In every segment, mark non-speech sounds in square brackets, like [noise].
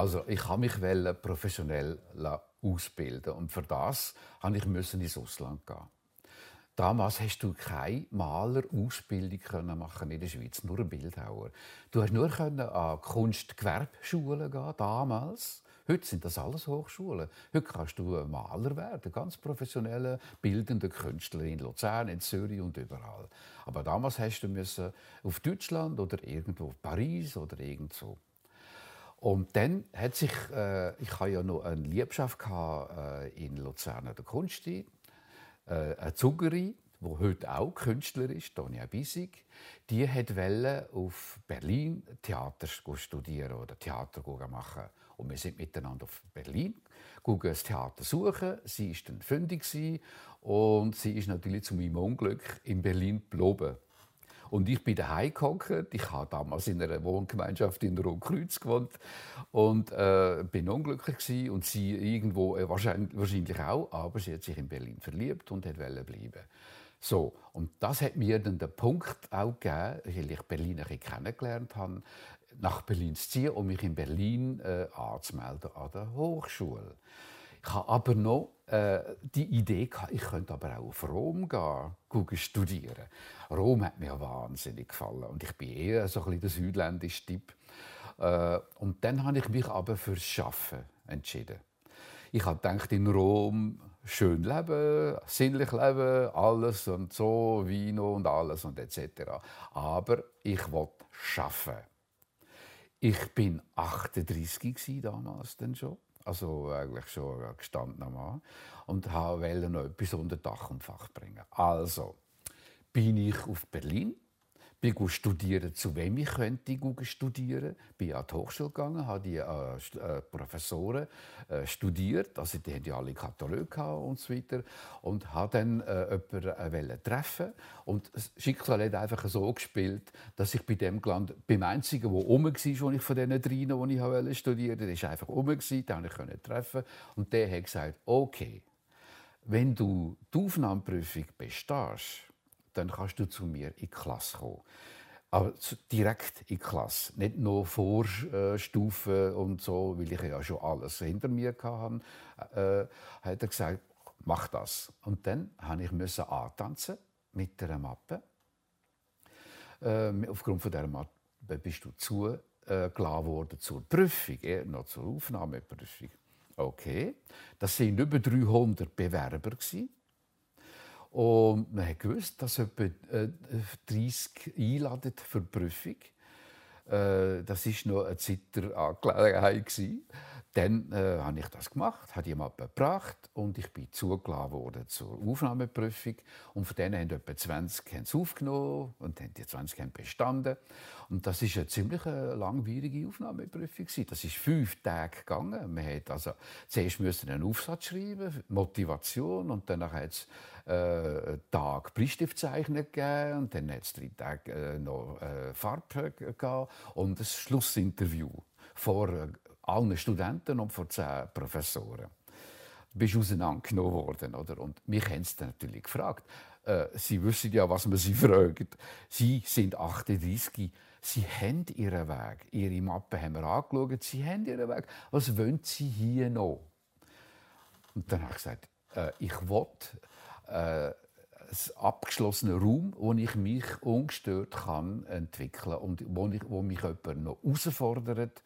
Also ich habe mich professionell ausbilden und für das habe ich ins Ausland gehen. Damals hast du keine Malerausbildung machen in der Schweiz, nur ein Bildhauer. Du hast nur an Kunstgewerbschulen gehen damals. Heute sind das alles Hochschulen. Heute kannst du Maler werden, ganz professionelle, bildende Künstler in Luzern, in Zürich und überall. Aber damals hast du müssen auf Deutschland oder irgendwo Paris oder irgendwo. Und dann hat sich, äh, ich hatte ja noch eine Liebschaft gehabt, äh, in Luzern der Kunststadt, äh, eine Zuckerin, die heute auch Künstler ist, Tonia Bisig, die wollte auf Berlin Theater studieren oder Theater machen. Und wir sind miteinander auf Berlin, gucken das Theater suchen. Sie war dann fündig und sie ist natürlich zu meinem Unglück in Berlin geblieben. Und ich bin daheim gehockt. Ich habe damals in einer Wohngemeinschaft in Rotkreuz gewohnt und äh, bin unglücklich gewesen. und sie irgendwo äh, wahrscheinlich, wahrscheinlich auch, aber sie hat sich in Berlin verliebt und wollte bleiben. So, und das hat mir dann den Punkt auch gegeben, weil ich Berlin kennengelernt habe, nach Berlin zu ziehen und mich in Berlin äh, anzumelden an der Hochschule. Ich habe aber noch äh, die Idee gehabt, ich könnte aber auch auf Rom gehen, studieren. Rom hat mir wahnsinnig gefallen und ich bin eher so ein bisschen der südländische Typ. Äh, und dann habe ich mich aber fürs Schaffen entschieden. Ich habe gedacht, in Rom schön leben, sinnlich leben, alles und so, Vino und alles und etc. Aber ich wollte schaffen. Ich bin 38 damals dann schon, also eigentlich schon ein gestandener Mann und wollte noch etwas unter Dach und Fach bringen. Also bin ich auf Berlin bin studieren, zu wem ich könnte studieren. Bin an die Hochschule gegangen, habe die äh, äh, Professoren äh, studiert, also die haben ja alle Katalog und so weiter. Und habe dann äh, jemanden äh, treffen. Und das Schicksal hat einfach so gespielt, dass ich bei dem gelandet, beim einzigen, der rum war, als ich von diesen dreien, die ich studieren, der ist einfach rum gewesen, den konnte ich treffen. Und der hat gesagt, okay, wenn du die Aufnahmeprüfung bestehst, dann kannst du zu mir in die Klasse kommen. Aber direkt in die Klasse, nicht nur Vorstufen und so, weil ich ja schon alles hinter mir hatte, äh, hat er gesagt, mach das. Und dann musste ich antanzen mit einer Mappe. Äh, aufgrund von dieser Mappe bist du zugelassen worden zur Prüfung, eher noch zur Aufnahmeprüfung. Okay, das waren über 300 Bewerber. Gewesen. Und man hat gewusst, dass etwa 30 äh, einladen für die Prüfung. Äh, das war noch eine Zeit der Angelegenheit. Dann äh, habe ich das gemacht, habe jemand gebracht und ich bin zugelassen worden zur Aufnahmeprüfung. Und von denen haben etwa 20 haben es aufgenommen und die 20 haben bestanden. Und das ist eine ziemlich äh, langwierige Aufnahmeprüfung. Das ist fünf Tage gegangen. Man hat also zuerst müssen einen Aufsatz schreiben, Motivation, und dann hat es äh, einen Tag Bleistiftzeichnung gegeben und dann hat es drei Tage äh, noch äh, Farbe gegeben und ein Schlussinterview vor allen Studenten und vor zehn Professoren. Du bist auseinandergenommen worden. Oder? Und mich haben sie natürlich gefragt. Äh, sie wissen ja, was man sie [laughs] fragt. Sie sind 38. Sie haben ihren Weg. Ihre Mappe haben wir angeschaut. Sie haben ihren Weg. Was wollen Sie hier noch? Und dann habe ich gesagt, äh, ich will äh, einen abgeschlossenen Raum, wo ich mich ungestört kann entwickeln und wo, ich, wo mich jemand noch herausfordert,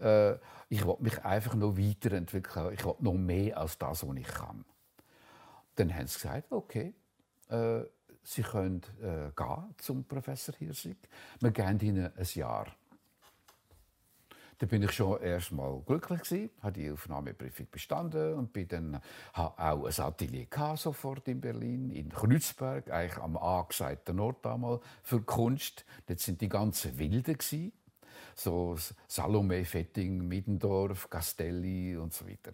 äh, ich will mich einfach noch weiterentwickeln. Ich will noch mehr als das, was ich kann. Dann haben sie gesagt, okay, äh, Sie können äh, gehen zum Professor Hirsig. Wir geben Ihnen ein Jahr. Da bin ich schon erstmal glücklich gewesen, habe die Aufnahmeprüfung bestanden und bin dann habe auch ein Atelier sofort in Berlin, in Kreuzberg, eigentlich am angesagten Ort damals für Kunst. Dort sind die ganzen Wilden gewesen so Salome, Fetting, Middendorf, Castelli und so weiter.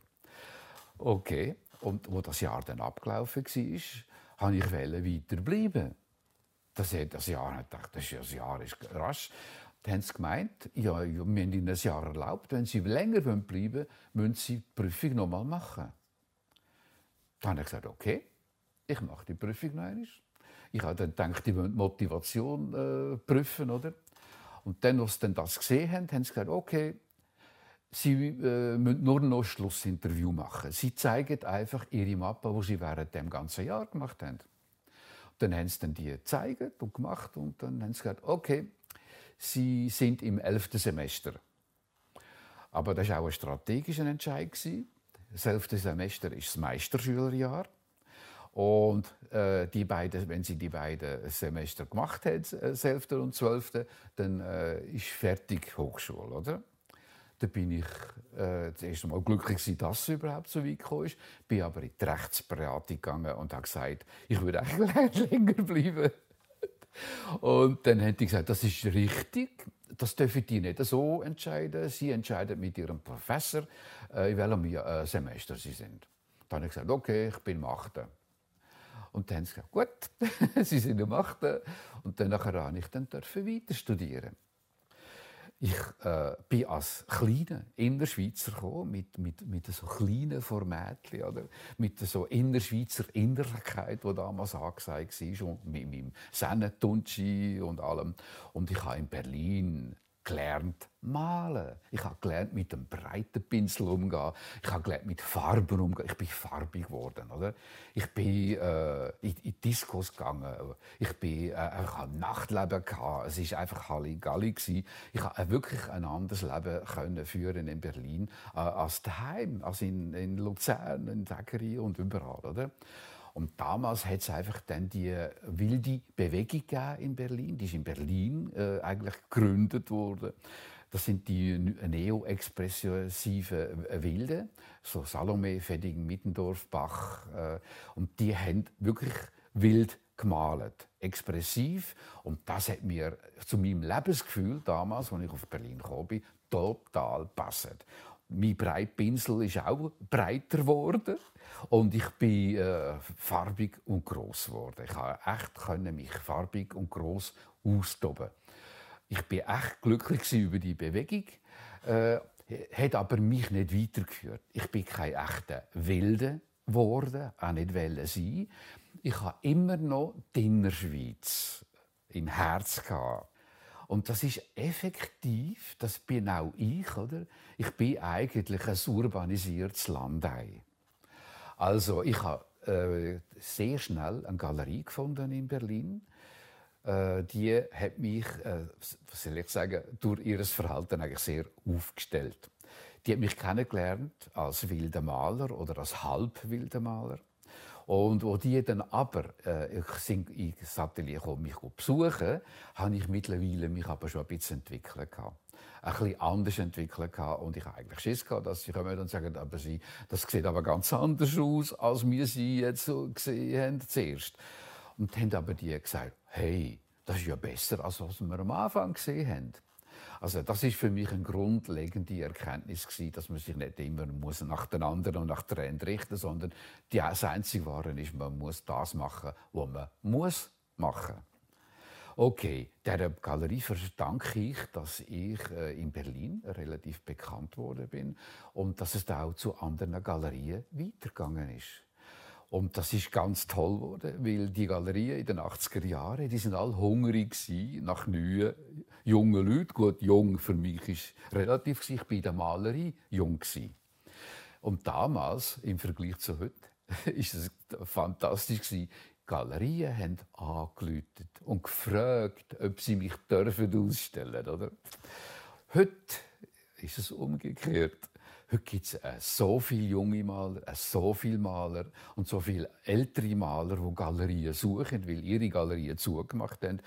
Okay, und wo das Jahr dann abgelaufen war, wollte ich weiterbleiben. Das, das Jahr, ich dachte, das Jahr ist rasch. Dann haben sie gemeint, ja, wir haben ihnen ein Jahr erlaubt, wenn sie länger bleiben wollen, müssen sie die Prüfung noch mal machen. Dann habe ich gesagt, okay, ich mache die Prüfung noch einmal. Ich habe dann gedacht, die wollen Motivation äh, prüfen, oder? Und dann, als sie das gesehen haben, haben sie gesagt, okay, Sie äh, müssen nur noch ein Schlussinterview machen. Sie zeigen einfach ihre Mappe, die sie während dem ganzen Jahr gemacht haben. Dann haben sie dann die gezeigt und gemacht und dann haben sie gesagt, okay, sie sind im elften Semester. Aber das war auch ein strategischer Entscheid. Das elfte Semester ist das Meisterschülerjahr. Und äh, die beiden, wenn sie die beiden Semester gemacht hat, äh, das 11. und 12., dann äh, ist fertig Hochschule, oder? Da bin ich äh, das erste Mal glücklich, dass es überhaupt so weit gekommen ist. Bin aber in die Rechtsberatung gegangen und habe gesagt, ich würde eigentlich [laughs] länger bleiben. Und dann haben die gesagt, das ist richtig, das dürfen die nicht so entscheiden. Sie entscheiden mit ihrem Professor, äh, in welchem äh, Semester sie sind. Dann habe ich gesagt, okay, ich bin im 8. Und dann haben sie gesagt, gut, [laughs] sie sind im 8. Und dann durfte ich dann weiter studieren. Ich äh, bin als kleiner Innerschweizer gekommen, mit, mit, mit so kleinen Formatchen, oder? mit so Innerschweizer Innerlichkeit, die damals angesagt war, und mit meinem Sennentunschi und allem. Und ich habe in Berlin gelernt malen. Ich habe gelernt mit einem breiten Pinsel umgehen. Ich habe gelernt mit Farben umgehen. Ich bin farbig geworden, oder? Ich bin äh, in, in Discos gegangen. Ich bin äh, ich habe Nachtleben gehabt. Es ist einfach Halligalli gewesen. Ich habe wirklich ein anderes Leben können führen in Berlin äh, als daheim, als in, in Luzern, in Zägeri und überall, oder? Und damals hat es einfach dann die wilde Bewegung in Berlin. Die ist in Berlin äh, eigentlich gegründet worden. Das sind die neo-expressiven Wilden, so Salome, Fedding, Mittendorf, Bach. Äh, und die haben wirklich wild gemalt, expressiv. Und das hat mir zu meinem Lebensgefühl damals, als ich auf Berlin kam, total gepasst. Mein Breitpinsel ist auch breiter geworden. Und ich bin äh, farbig und groß geworden. Ich konnte echt können mich farbig und groß austoben. Ich bin echt glücklich über die Bewegung. Äh, hat aber mich nicht weitergeführt. Ich bin kein echter Wilde geworden, auch nicht wollen sein. Ich habe immer noch die Innerschweiz im Herz gehabt. Und das ist effektiv, das bin auch ich, oder? Ich bin eigentlich ein urbanisiertes Landei. Also ich habe äh, sehr schnell eine Galerie gefunden in Berlin. Äh, die hat mich, äh, was soll ich sagen, durch ihr Verhalten eigentlich sehr aufgestellt. Die hat mich kennengelernt als wilder Maler oder als halbwilder Maler. Und wo die dann aber äh, ich ins Atelier kommen, mich besuchen, habe ich mittlerweile mich aber schon ein bisschen entwickelt gehabt ein bisschen anders entwickelt gehabt. Und ich habe eigentlich Schiss gehabt, dass sie kommen und sagen, aber sie, das sieht aber ganz anders aus, als wir sie jetzt so gesehen haben zuerst. Und haben aber die gesagt, hey, das ist ja besser, als was wir am Anfang gesehen haben. Also das ist für mich eine grundlegende Erkenntnis gewesen, dass man sich nicht immer muss nach den anderen und nach Trend richten, sondern die einzige Ware ist, man muss das machen, was man muss machen. Okay, der Galerie verdanke ich, dass ich äh, in Berlin relativ bekannt worden bin und dass es da auch zu anderen Galerien weitergegangen ist. Und das ist ganz toll geworden, weil die Galerien in den 80er Jahren, die sind alle hungrig nach neuen jungen Leuten. Gut, jung für mich ist relativ ich bin in der Malerei jung Und damals im Vergleich zu heute [laughs] ist es fantastisch Galerien haben angerufen und gefragt, ob sie mich dürfen ausstellen dürfen. Heute ist es umgekehrt. Heute gibt es äh, so viele junge Maler, äh, so viele Maler und so viele ältere Maler, die Galerien suchen, weil ihre Galerien zugemacht haben.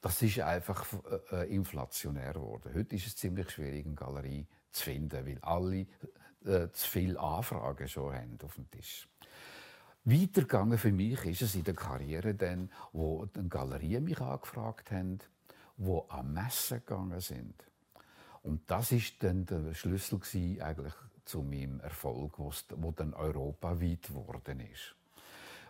Das ist einfach äh, inflationär geworden. Heute ist es ziemlich schwierig, eine Galerie zu finden, weil alle äh, zu viele Anfragen schon haben auf dem Tisch. Weitergegangen für mich ist es in der Karriere dann, wo die Galerien mich angefragt haben, wo am Messen gegangen sind. Und das ist dann der Schlüssel eigentlich zu meinem Erfolg, wo dann europaweit geworden ist.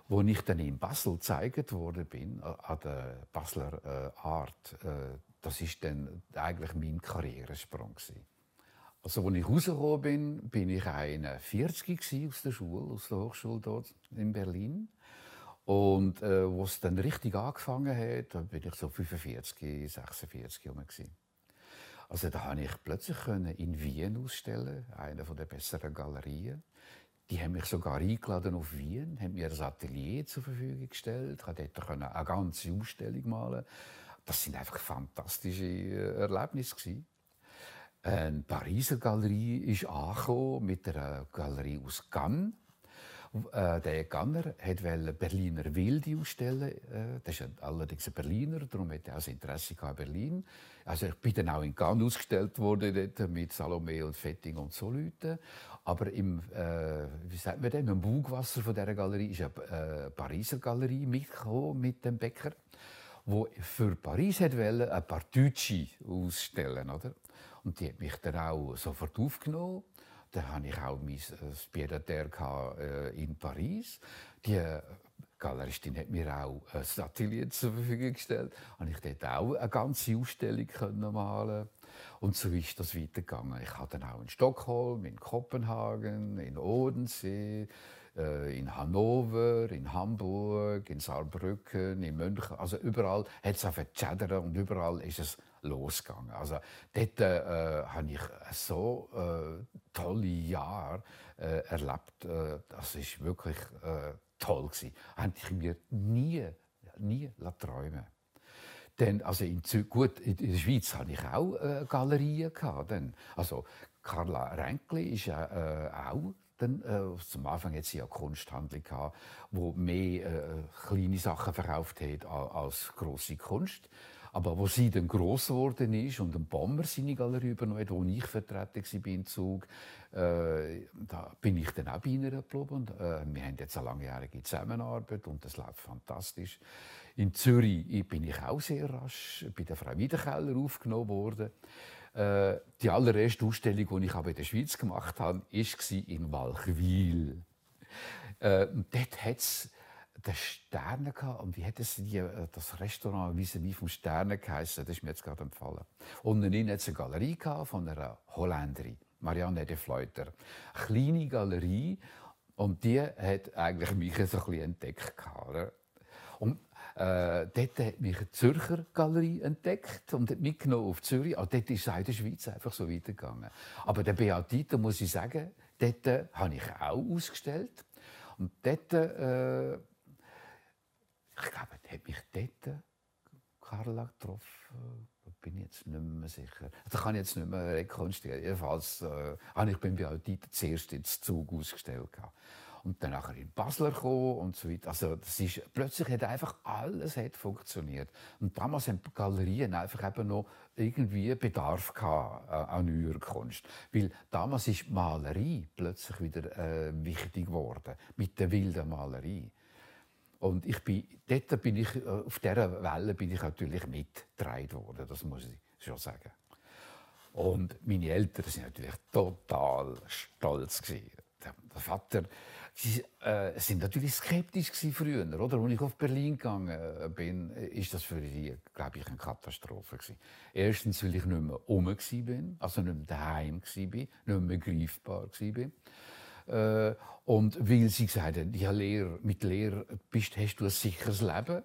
Wo ich dann in Basel gezeigt worden bin, an der Basler äh, Art, äh, das ist dann eigentlich mein Karrieresprung gewesen. Also, als ich rausgekommen bin, bin ich 41 aus der Schule, aus der Hochschule dort in Berlin. Und äh, wo es dann richtig angefangen hat, bin ich so 45, 46 herum. Also da habe ich plötzlich in Wien ausstellen, einer der besseren Galerien. Die haben mich sogar eingeladen auf Wien, haben mir ein Atelier zur Verfügung gestellt, ich konnte dort eine ganze Ausstellung malen. Das sind einfach fantastische äh, Erlebnisse Eine Pariser Galerie ist angekommen mit einer Galerie aus Cannes äh, der Ganner wollte Berliner Wilde ausstellen. Äh, das ist allerdings ein Berliner, darum hat er auch Interesse an Berlin. Also ich bin dann auch in Cannes ausgestellt worden, mit Salome und Fetting und so Leuten. Aber im, äh, wie sagt man denn, im Bugwasser von dieser Galerie ist eine äh, Pariser Galerie mitgekommen mit dem Bäcker, wo für Paris wollte ein Partucci ausstellen, oder? Und die hat mich dann auch sofort aufgenommen da hatte ich auch mein Pied äh, in Paris. Die Galeristin hat mir auch ein Atelier zur Verfügung gestellt. Und ich dort auch eine ganze Ausstellung malen Und so ist das weitergegangen. Ich hatte dann auch in Stockholm, in Kopenhagen, in Odensee, äh, in Hannover, in Hamburg, in Saarbrücken, in München. Also überall hat es auf und überall ist es losgegangen. Also dort äh, habe ich so äh, tolle Jahre äh, erlebt. Äh, das ist wirklich äh, toll gewesen. Hätte ich mir nie, nie träumen denn also in, gut, in der Schweiz hatte ich auch äh, Galerien gehabt. Also Carla Renkli ist ja äh, auch dann, äh, zum Anfang sie ja Kunsthandlung gehabt, wo mehr äh, kleine Sachen verkauft hat als große Kunst. Aber wo sie dann gross geworden ist und ein Bomber seine Galerie übernommen wo ich vertreten war im Zug, äh, da bin ich dann auch bei ihnen geblieben. Und, äh, wir haben jetzt eine langjährige Zusammenarbeit und das läuft fantastisch. In Zürich bin ich auch sehr rasch bei der Frau Wiedekeller aufgenommen worden. Äh, die allererste Ausstellung, die ich in der Schweiz gemacht habe, war in Walchwil. Äh, dort hat es den Sterne. Und wie hat es die, äh, das Restaurant vis à vom Sterne geheißen? Das ist mir jetzt gerade empfallen. Und innen hat es eine Galerie von einer Holländerin, Marianne de Fleuter. Eine kleine Galerie. Und die hat eigentlich mich so ein bisschen entdeckt. Äh, dort hat mich eine Zürcher Galerie entdeckt und hat mitgenommen auf Zürich. Also dort ist es in der Schweiz einfach so weitergegangen. Aber der Beatita, muss ich sagen, dort äh, habe ich auch ausgestellt. Und dort äh, ich glaube, hat mich dort Carla getroffen. Da bin ich jetzt nicht mehr sicher. Das kann ich jetzt nicht mehr rekonstruieren. Jedenfalls äh, habe ich beim Beaudit zuerst ins Zug ausgestellt. Und dann nachher in Basler gekommen und so weiter. Also das ist, plötzlich hat einfach alles hat funktioniert. Und damals haben die Galerien einfach eben noch irgendwie Bedarf gehabt, äh, an neuer Kunst. Weil damals ist Malerei plötzlich wieder äh, wichtig geworden. Mit der wilden Malerei. Und ich bin, dort bin ich, äh, auf dieser Welle bin ich natürlich mitgetragen worden, das muss ich schon sagen. Und meine Eltern sind natürlich total stolz gewesen. Der Vater, sie äh, sind natürlich skeptisch früher, oder? Als ich auf Berlin gegangen äh, bin, ist das für sie, glaube ich, eine Katastrophe gewesen. Erstens, weil ich nicht mehr um war, also nicht mehr daheim war, nicht mehr greifbar war. Äh, und weil sie gesagt haben, ja, Lehrer, mit Lehrer bist, hast du ein sicheres Leben.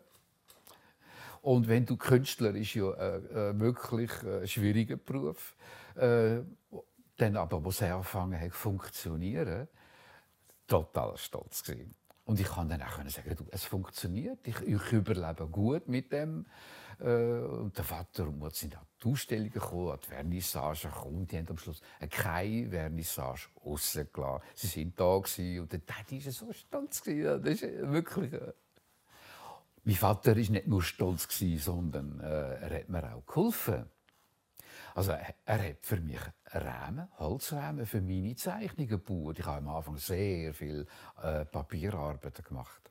Und wenn du Künstler ist ja äh, äh wirklich ein schwieriger Beruf. Äh, dann aber, wo sie angefangen hat funktionieren, total stolz gewesen. Und ich kann dann auch sagen, du, es funktioniert, ich, ich überlebe gut mit dem. Äh, und der Vater und Mutter sind an die Ausstellungen gekommen, an die Vernissage gekommen. Die haben am Schluss keine Vernissage rausgelassen. Sie sind da gewesen, und der Daddy war so stolz. Gewesen. Das ist wirklich... Äh mein Vater war nicht nur stolz, sondern äh, er hat mir auch geholfen. Also er hat für mich Rahmen, Holzrahmen für meine Zeichnungen gebaut. Ich habe am Anfang sehr viel äh, Papierarbeiten gemacht.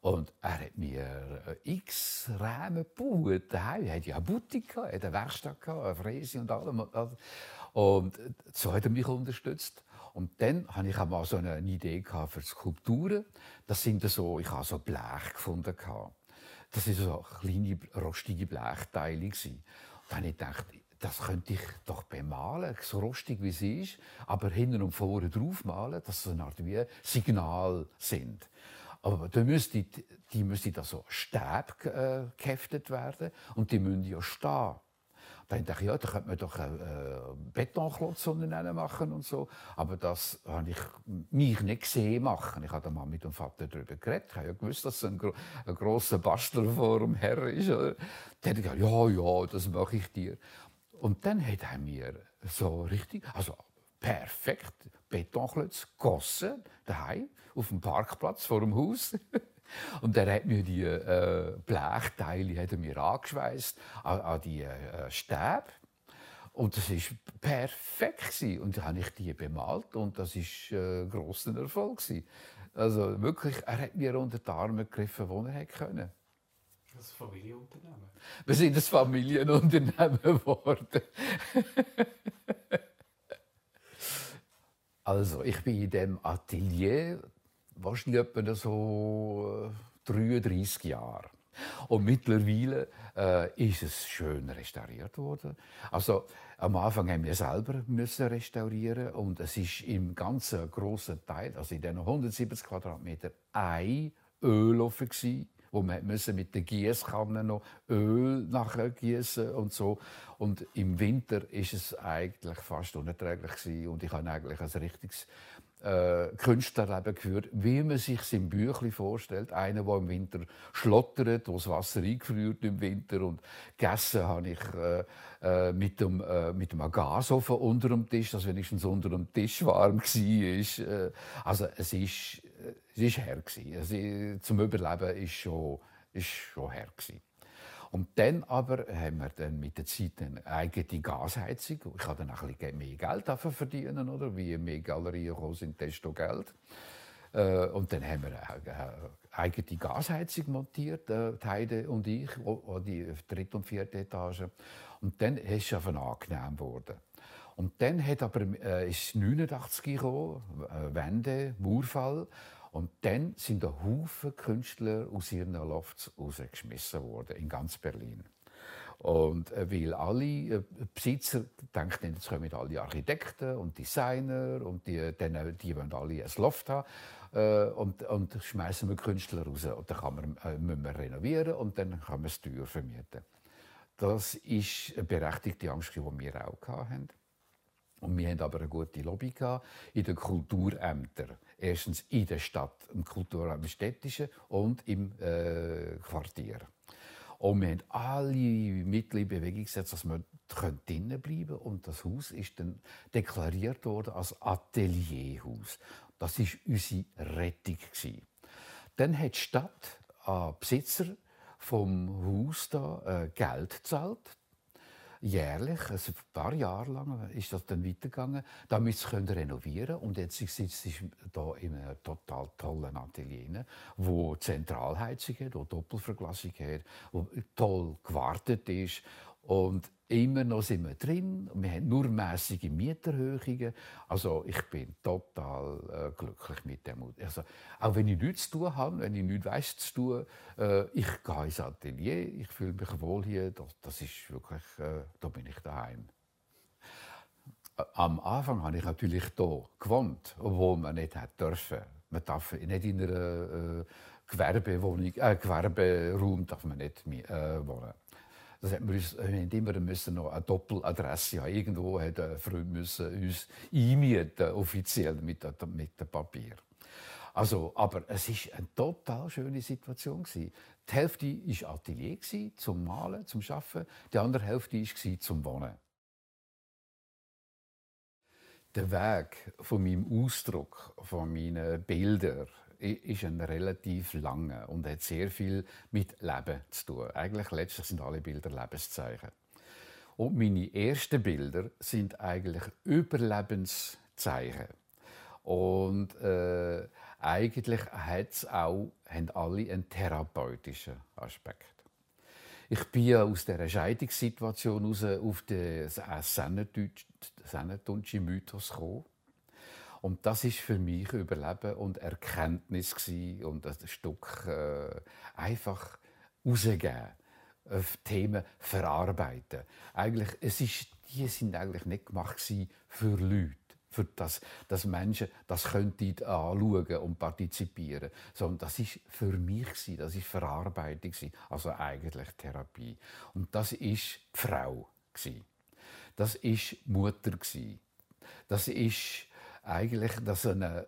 Und er hat mir äh, x Rahmen gebaut. Er hat ja eine Boutique, eine Werkstatt, eine Fräse und allem. Und so hat er mich unterstützt. Und dann hatte ich auch mal so eine Idee für Skulpturen. Das sind so, ich habe so Blech gefunden. Das waren so kleine, rostige Blechteile. Und dann habe ich gedacht, das könnte ich doch bemalen, so rostig wie sie ist, aber hinten und vorne draufmalen, dass so eine Art wie Signal sind. Aber dann müsste, die müsste da so Stäbe äh, geheftet werden und die müssen ja stehen. Dann dachte ich, ja, da könnte man doch einen äh, Betonklotz machen und so. Aber das habe ich mich nicht gesehen machen. Ich habe mal mit dem Vater darüber geredet. Ich habe ja gewusst, dass es ein, gro ein grosser Bastler vor dem Herr ist. Dann habe ich gesagt, ja, ja, das mache ich dir. Und dann hat er mir so richtig, also perfekt Betonklötze gegossen, daheim, auf dem Parkplatz vor dem Haus. [laughs] Und er hat mir die äh, Blechteile hat er mir angeschweißt an, an die äh, Stäbe. Und das war perfekt. Und dann habe ich die bemalt und das war äh, grosser Erfolg. Gewesen. Also wirklich, er hat mir unter die Arme gegriffen, wo er konnte. Das Familienunternehmen? Wir sind ein Familienunternehmen geworden. [laughs] also, ich bin in dem Atelier wahrscheinlich etwa so 33 äh, Jahre. Und mittlerweile äh, ist es schön restauriert worden. Also am Anfang haben wir selber müssen restaurieren und es ist im ganzen großen Teil, also in den 170 Quadratmeter, ein Ölofen gewesen, wo man müssen mit der Gießkanne noch Öl nachher gießen und so. Und im Winter ist es eigentlich fast unerträglich gewesen. und ich habe eigentlich ein richtiges äh, Künstlerleben geführt, wie man sich im Büchli vorstellt. Einer, der im Winter schlottert, wo das Wasser eingefriert im Winter und gegessen habe ich äh, äh, mit, dem, äh, mit dem Gasofen unter dem Tisch, dass wenigstens unter dem Tisch warm war. Äh, also es ist, es ist her. Also, zum Überleben ist schon, ist schon her. Und dann aber haben wir dann mit der Zeit eine eigene Gasheizung. Ich habe dann ein bisschen mehr Geld verdienen, oder? Wie mehr Galerien gekommen sind, desto Geld. Äh, und dann haben wir eine eigene Gasheizung montiert, äh, Heide und ich, die dritte und vierte Etage. Und dann ist es einfach angenehm geworden. Und dann hat aber, äh, ist 89 gekommen, Wende, Mauerfall. Und dann sind ein Haufen Künstler aus ihren Lofts rausgeschmissen worden, in ganz Berlin. Und äh, weil alle äh, Besitzer denken, jetzt kommen alle Architekten und Designer und die, dann, die wollen alle ein Loft haben. Äh, und, und schmeißen wir Künstler raus. Und dann kann man, äh, müssen wir renovieren und dann kann man es teuer vermieten. Das ist eine berechtigte Angst, die wir auch hatten. Und wir haben aber eine gute Lobby in den Kulturämtern. Erstens in der Stadt, im Kulturamt städtischen und im äh, Quartier. Und wir haben alle Mittel in Bewegung gesetzt, dass wir drinnen bleiben. Und das Haus ist dann deklariert worden als Atelierhaus. Das war unsere Rettung. Dann hat die Stadt an Besitzer vom Haus da, äh, Geld gezahlt jährlich, also ein paar Jahre lang ist das dann weitergegangen, damit sie können renovieren und jetzt sitzt sie da in einem total tollen Atelier, wo Zentralheizung hat, wo Doppelverglasung hat, wo toll gewartet ist und immer noch sind wir drin. Wir haben nur mäßige Mieterhöhungen. Also ich bin total äh, glücklich mit dem. Also, auch wenn ich nichts zu tun habe, wenn ich nichts weiss zu tun, äh, ich gehe ins Atelier, ich fühle mich wohl hier. Das, das ist wirklich, äh, da bin ich daheim. Am Anfang habe ich natürlich hier gewohnt, obwohl man nicht hat dürfen. Man darf nicht in einer äh, Gewerbewohnung, äh, Gewerberaum darf man nicht äh, wohnen. Das hat wir uns, wir immer müssen noch eine Doppeladresse haben. Irgendwo ein Freund müssen uns einmieten, offiziell mit, mit dem Papier. Also, aber es war eine total schöne Situation. Die Hälfte war Atelier zum Malen, zum Arbeiten. Die andere Hälfte war zum Wohnen. Der Weg von meinem Ausdruck, von meinen Bildern, ist ein relativ langer und hat sehr viel mit Leben zu tun. Eigentlich letztlich sind alle Bilder Lebenszeichen. Und meine ersten Bilder sind eigentlich Überlebenszeichen. Und äh, eigentlich hat's auch, haben alle einen therapeutischen Aspekt. Ich bin aus dieser Scheidungssituation heraus auf den Sennetunsche Mythos gekommen. Und das ist für mich Überleben und Erkenntnis gewesen und ein Stück äh, einfach rausgeben, äh, Themen verarbeiten. Eigentlich, es ist, die sind eigentlich nicht gemacht für Leute, für das, dass Menschen das könnten anschauen und partizipieren, sondern das ist für mich gewesen, das ist Verarbeitung gewesen, also eigentlich Therapie. Und das ist die Frau Das ist Mutter Das ist eigentlich das eine,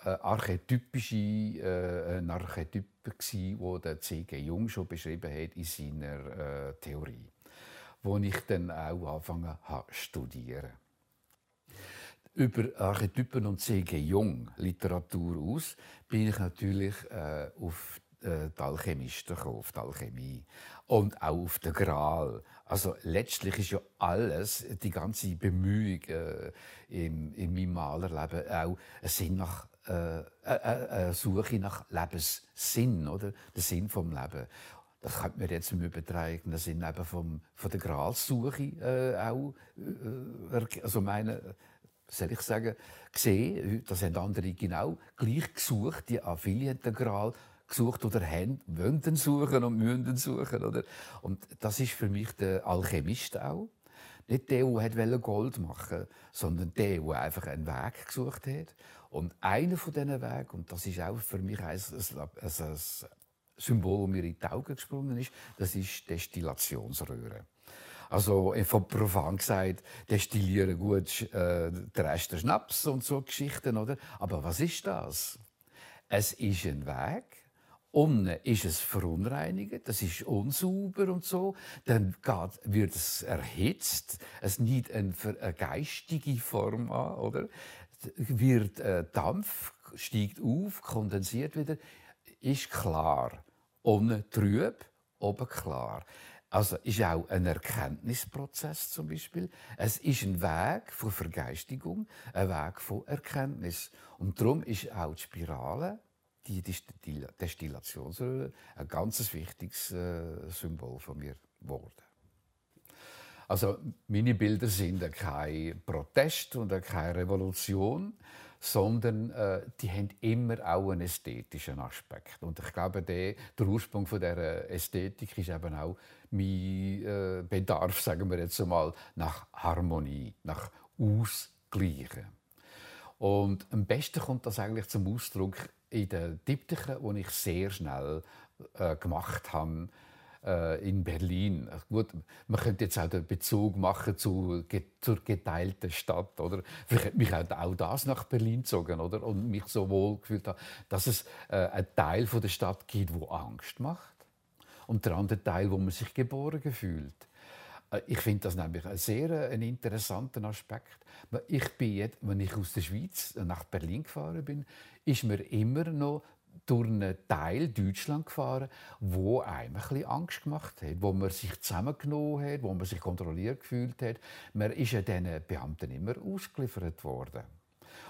eine archetypische äh, ein Archetyp wo der C.G. Jung schon beschrieben hat in seiner äh, Theorie, wo ich dann auch angefangen habe studieren. Über Archetypen und C.G. Jung Literatur aus bin ich natürlich äh, auf äh, die Alchemisten gekommen, auf die Alchemie und auch auf den Gral. Also letztlich ist ja alles, die ganze Bemühung äh, in, in meinem Malerleben auch ein Sinn nach äh, eine Suche nach Lebenssinn, oder? Der Sinn vom Leben. Das könnte man jetzt im übertragenen Sinn eben vom, von der Gralsuche äh, auch, äh, also meine, soll ich sagen, gesehen. Das haben andere genau gleich gesucht. Die den Gral gesucht oder haben, wollen suchen und müssen suchen. Oder? Und das ist für mich der Alchemist auch. Nicht der, der Gold machen sondern der, der einfach einen Weg gesucht hat. Und einer von diesen Wegen, und das ist auch für mich ein, ein, ein Symbol, das mir in die Augen gesprungen ist, das ist Destillationsröhre. Also von profan gesagt, destillieren gut äh, der Rest der Schnaps und so Geschichten, oder? Aber was ist das? Es ist ein Weg, Unten ist es verunreinigt, das ist unsauber und so. Dann wird es erhitzt. Es nimmt eine, eine geistige Form an, oder? Wird äh, Dampf steigt auf, kondensiert wieder, ist klar. Unten trüb, oben klar. Also ist auch ein Erkenntnisprozess zum Beispiel. Es ist ein Weg von Vergeistigung, ein Weg von Erkenntnis. Und darum ist auch die Spirale die Destillationsröhre ein ganz wichtiges äh, Symbol von mir geworden. Also meine Bilder sind kein Protest und keine Revolution, sondern äh, die haben immer auch einen ästhetischen Aspekt. Und ich glaube, der, der Ursprung von der Ästhetik ist eben auch mein äh, Bedarf, sagen wir jetzt einmal, nach Harmonie, nach Ausgleichen. Und am besten kommt das eigentlich zum Ausdruck in den Diptychen, die ich sehr schnell äh, gemacht habe äh, in Berlin. Gut, man könnte jetzt auch den Bezug machen zu, zur geteilten Stadt, oder? Vielleicht hat mich auch das nach Berlin gezogen, oder? Und mich so wohl gefühlt dass es äh, einen Teil von der Stadt gibt, wo Angst macht, und der andere Teil, wo man sich geborgen fühlt. Äh, ich finde das nämlich einen sehr äh, einen interessanten Aspekt. Ich bin jetzt, wenn ich aus der Schweiz nach Berlin gefahren bin, ist mir immer noch durch einen Teil Deutschland gefahren, wo einem ein bisschen Angst gemacht hat, wo man sich zusammengenommen hat, wo man sich kontrolliert gefühlt hat. Man ist ja diesen Beamten immer ausgeliefert worden.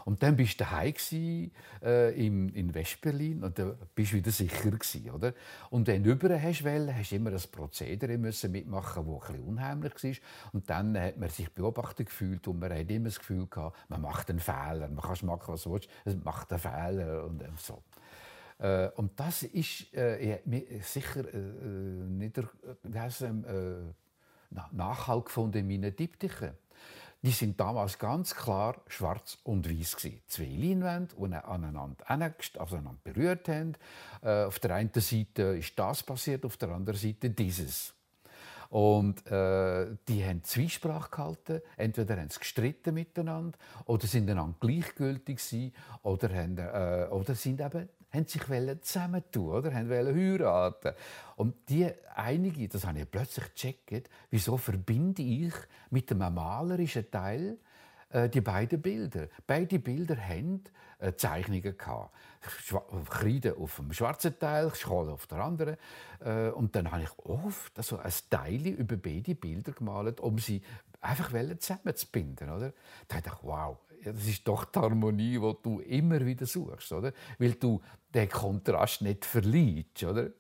Und dann bist du daheim äh, in, in Westberlin und dann bist du wieder sicher gewesen, oder? Und wenn du über hast wollen, hast du immer ein Prozedere müssen mitmachen, das bisschen unheimlich war. Und dann hat man sich beobachtet gefühlt und man hat immer das Gefühl gehabt, man macht einen Fehler, man kann machen, was man will, man macht einen Fehler und so. Äh, und das ist äh, sicher äh, nicht der, äh, Nachhalt gefunden in meinen Diptychen die sind damals ganz klar schwarz und weiß Zwei Leinwände, die aneinander, also berührt haben. Äh, auf der einen Seite ist das passiert, auf der anderen Seite dieses. Und äh, die haben Zwiesprache gehalten. Entweder haben sie gestritten miteinander oder sind einander gleichgültig gewesen, oder, haben, äh, oder sind eben haben sich zusammentun, oder? Haben heiraten. Und die einige, das habe ich plötzlich gecheckt, wieso verbinde ich mit dem malerischen Teil äh, die beiden Bilder. Beide Bilder haben äh, Zeichnungen gehabt. Kreide auf dem schwarzen Teil, Schale auf der anderen. Äh, und dann habe ich oft also ein Teil über beide Bilder gemalt, um sie einfach zusammenzubinden. Da dachte ich, wow, das ist doch die Harmonie, die du immer wieder suchst, oder? Weil du den Kontrast nicht verlierst, oder?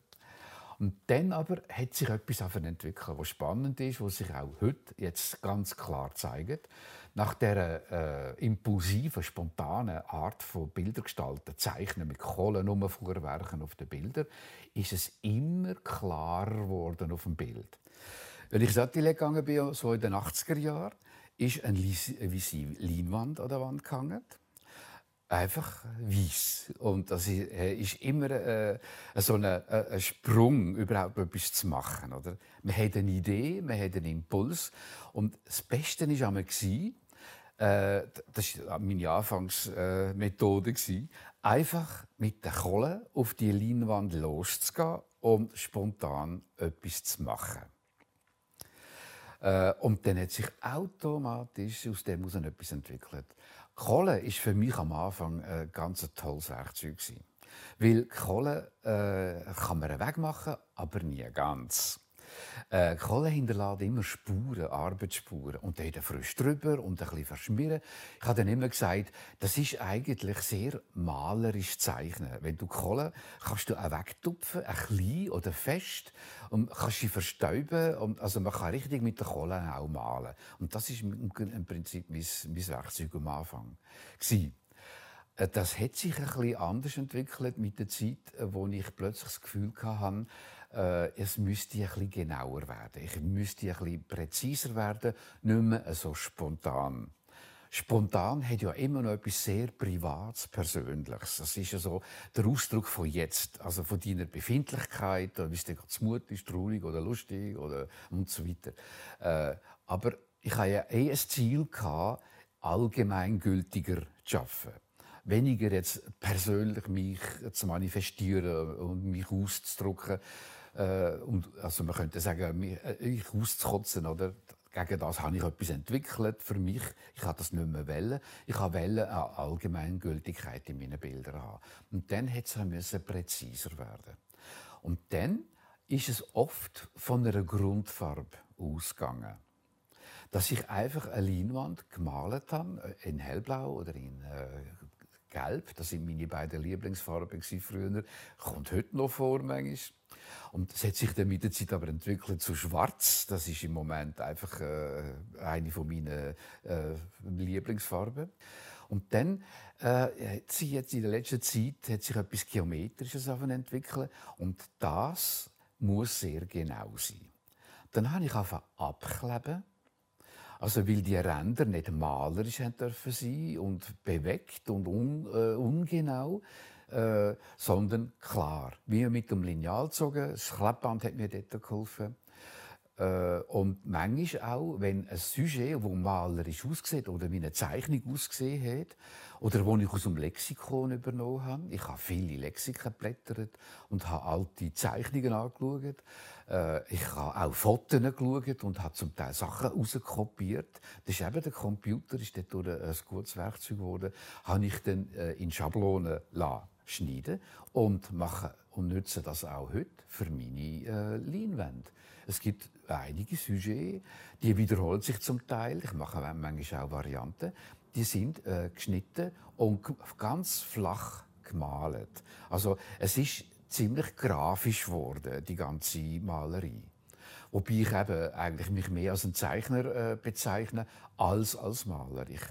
Und dann aber hat sich etwas entwickelt, was spannend ist, was sich auch heute jetzt ganz klar zeigt. Nach der äh, impulsiven, spontanen Art von Bildergestalten, Zeichnen mit Kohlenummerfuhrwerken auf den Bildern, ist es immer klarer geworden auf dem Bild. Wenn ich ins gegangen bin, so in den 80er Jahren, ist eine Leinwand an der Wand gehangen. einfach weiß. Und das äh, ist immer äh, so ein, äh, ein Sprung, überhaupt etwas zu machen. Oder? Man hat eine Idee, man hat einen Impuls. Und das Beste war einmal, äh, das war meine Anfangsmethode, äh, einfach mit der Kohle auf die Leinwand loszugehen und spontan etwas zu machen. Äh, und dann hat sich automatisch aus dem heraus etwas entwickelt. Kohle ist für mich am Anfang ein ganz tolles Werkzeug. Weil Kohle äh, kann man wegmachen, aber nie ganz. Äh, Kohle hinterlässt immer Spuren, Arbeitsspuren. Und dann frisch drüber und ein bisschen verschmieren. Ich habe dann immer gesagt, das ist eigentlich sehr malerisch zeichnen. Wenn du Kohle kannst du auch wegtupfen, ein klein oder fest, und kannst sie verstäuben. Und, also man kann richtig mit der Kohle auch malen. Und das ist im Prinzip mein, mein Werkzeug am Anfang. Gewesen. Äh, das hat sich ein bisschen anders entwickelt mit der Zeit, äh, wo ich plötzlich das Gefühl hatte, äh, es müsste ein bisschen genauer werden. Ich müsste ein bisschen präziser werden, nicht mehr so spontan. Spontan hat ja immer noch etwas sehr Privates, Persönliches. Das ist ja so der Ausdruck von jetzt, also von deiner Befindlichkeit, wie es dir zumut ist, traurig oder lustig oder und so weiter. Äh, aber ich hatte ja eh ein Ziel, allgemeingültiger zu arbeiten weniger jetzt persönlich mich zu manifestieren und mich auszudrücken, äh, und, also man könnte sagen, äh, ich auszukotzen, oder? Gegen das habe ich etwas entwickelt für mich. Ich habe das nicht mehr wollen. Ich habe eine Allgemeingültigkeit in meinen Bildern haben. Und dann musste es präziser werden. Und dann ist es oft von einer Grundfarbe ausgegangen. Dass ich einfach eine Leinwand gemalt habe, äh, in hellblau oder in äh, gelb. Das sind meine beiden Lieblingsfarben früher. Kommt heute noch vor, manchmal. Und das hat sich dann mit der Zeit aber entwickelt zu schwarz. Das ist im Moment einfach äh, eine von meinen äh, Lieblingsfarben. Und dann äh, hat sich jetzt in der letzten Zeit hat sich etwas Geometrisches entwickelt. Und das muss sehr genau sein. Dann habe ich einfach abkleben. Also, weil die Ränder nicht malerisch sein dürfen und bewegt und un, äh, ungenau, äh, sondern klar. Wie mit dem Lineal gezogen. Das Klappband hat mir dort geholfen. Äh, und manchmal auch, wenn ein Sujet, das malerisch aussieht oder wie eine Zeichnung ausgesehen hat, oder wo ich aus dem Lexikon übernommen habe. Ich habe viele Lexika geblättert und habe alte Zeichnungen angeschaut. Äh, ich habe auch Fotos geschaut und habe zum Teil Sachen rauskopiert. Das ist eben der Computer, ist dort ein gutes Werkzeug geworden. Habe ich dann äh, in Schablonen lassen schneiden und mache und nutze das auch heute für meine äh, Leinwände. Es gibt einige Sujets, die wiederholen sich zum Teil. Ich mache manchmal auch Varianten. Die sind äh, geschnitten und ganz flach gemalt. Also es ist ziemlich grafisch geworden, die ganze Malerei. Wobei ich eben eigentlich mich mehr als ein Zeichner äh, bezeichne als als Maler. Ich,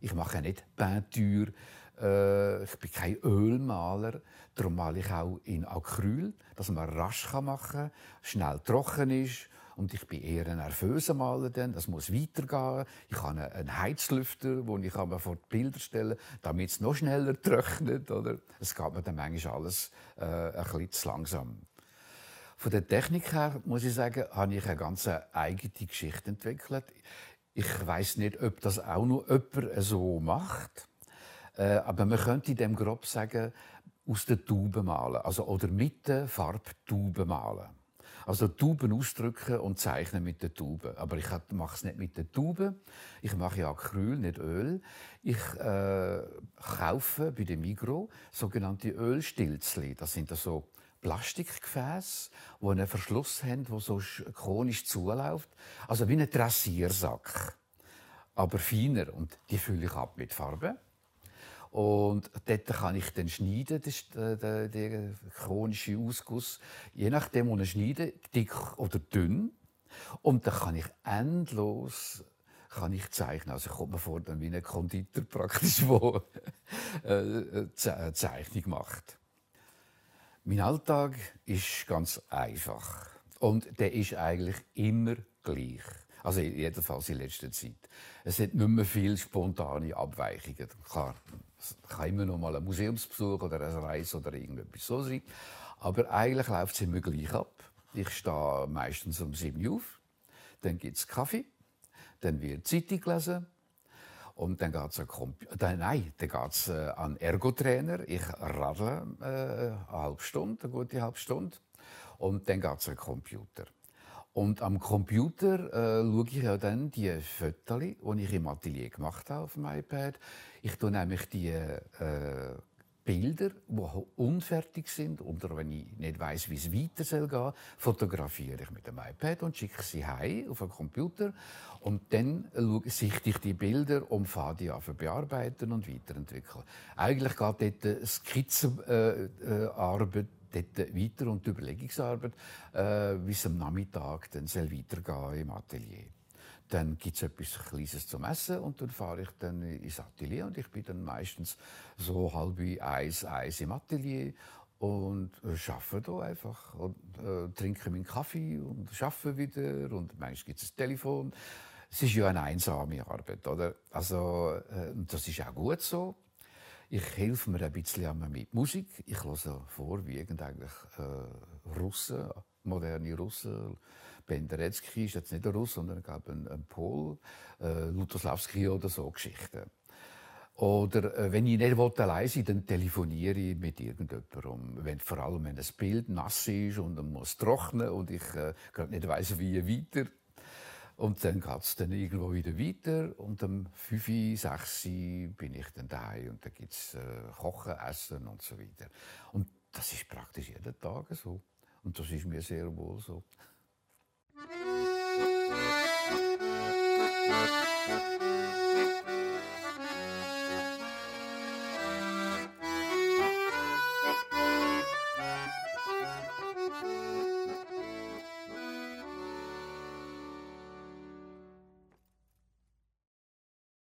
ich mache nicht Peinture äh, ich bin kein Ölmaler, darum male ich auch in Acryl, dass man rasch machen kann, schnell trocken ist. Und ich bin eher ein nervöser Maler, dann. das muss weitergehen. Ich habe einen Heizlüfter, den ich vor die Bilder stellen kann, damit es noch schneller trocknet. Es geht mir dann manchmal alles äh, ein bisschen zu langsam. Von der Technik her, muss ich sagen, habe ich eine ganz eigene Geschichte entwickelt. Ich weiß nicht, ob das auch noch jemand so macht. Äh, aber man könnte dem grob sagen, aus der Tube malen. Also, oder mit der Farbtube malen. Also Tuben ausdrücken und zeichnen mit der Tube. Aber ich mache es nicht mit der Tube. Ich mache ja Acryl, nicht Öl. Ich äh, kaufe bei dem Migro sogenannte Ölstilzli. Das sind so Plastikgefäße, die einen Verschluss haben, der so chronisch zuläuft. Also wie ein Dressiersack. Aber feiner. Und die fülle ich ab mit Farbe. Und dort kann ich dann schneiden, das ist der, der, der chronische Ausguss. Je nachdem, wo ich schneide, dick oder dünn. Und dann kann ich endlos kann ich zeichnen. Also ich komme mir vor, dann wie ein Konditor praktisch, der äh, eine Zeichnung macht. Mein Alltag ist ganz einfach. Und der ist eigentlich immer gleich. Also jedenfalls in letzter Zeit. Es sind nicht mehr viele spontane Abweichungen. Klar, kann immer noch mal ein Museumsbesuch oder eine Reise oder irgendetwas so sein. Aber eigentlich läuft es immer gleich ab. Ich stehe meistens um 7 Uhr auf, dann gibt es Kaffee, dann wird Zeitung gelesen, und dann geht es an, nein, dann äh, Ergotrainer. Ich radle äh, eine halbe Stunde, eine gute halbe Stunde. Und dann geht es an Computer. Und am Computer äh, schaue ich ja dann die Fotos, die ich im Atelier gemacht habe auf dem iPad. Ich tue nämlich die äh, Bilder, die unfertig sind oder wenn ich nicht weiß, wie es weiter soll gehen, fotografiere ich mit dem iPad und schicke sie heim auf den Computer und dann sichte ich die Bilder und fange die an bearbeiten und weiterentwickeln. Eigentlich geht dort Skizzenarbeit äh, dort weiter und die Überlegungsarbeit, äh, es am Nachmittag dann soll weitergehen im Atelier. Dann gibt es etwas Kleines zum Essen und dann fahre ich dann ins Atelier und ich bin dann meistens so halb eins, eins im Atelier und äh, arbeite da einfach und äh, trinke meinen Kaffee und arbeite wieder und manchmal gibt es ein Telefon. Es ist ja eine einsame Arbeit, oder? Also, äh, das ist auch gut so. Ich helfe mir ein bisschen mit Musik. Ich höre vorwiegend eigentlich äh, Russen, moderne Russen, Penderecki ist jetzt nicht ein Russ, sondern ich glaube ein, ein Pol, äh, Lutoslawski oder so Geschichten. Oder äh, wenn ich nicht allein sein dann telefoniere ich mit irgendjemandem. Wenn, vor allem, wenn das Bild nass ist und man muss trocknen und ich äh, gerade nicht weiss, wie weiter. Und dann geht es dann irgendwo wieder weiter. Und um 5, 6 bin ich dann daheim und dann gibt es äh, Kochen, Essen und so weiter. Und das ist praktisch jeden Tag so. Und das ist mir sehr wohl so.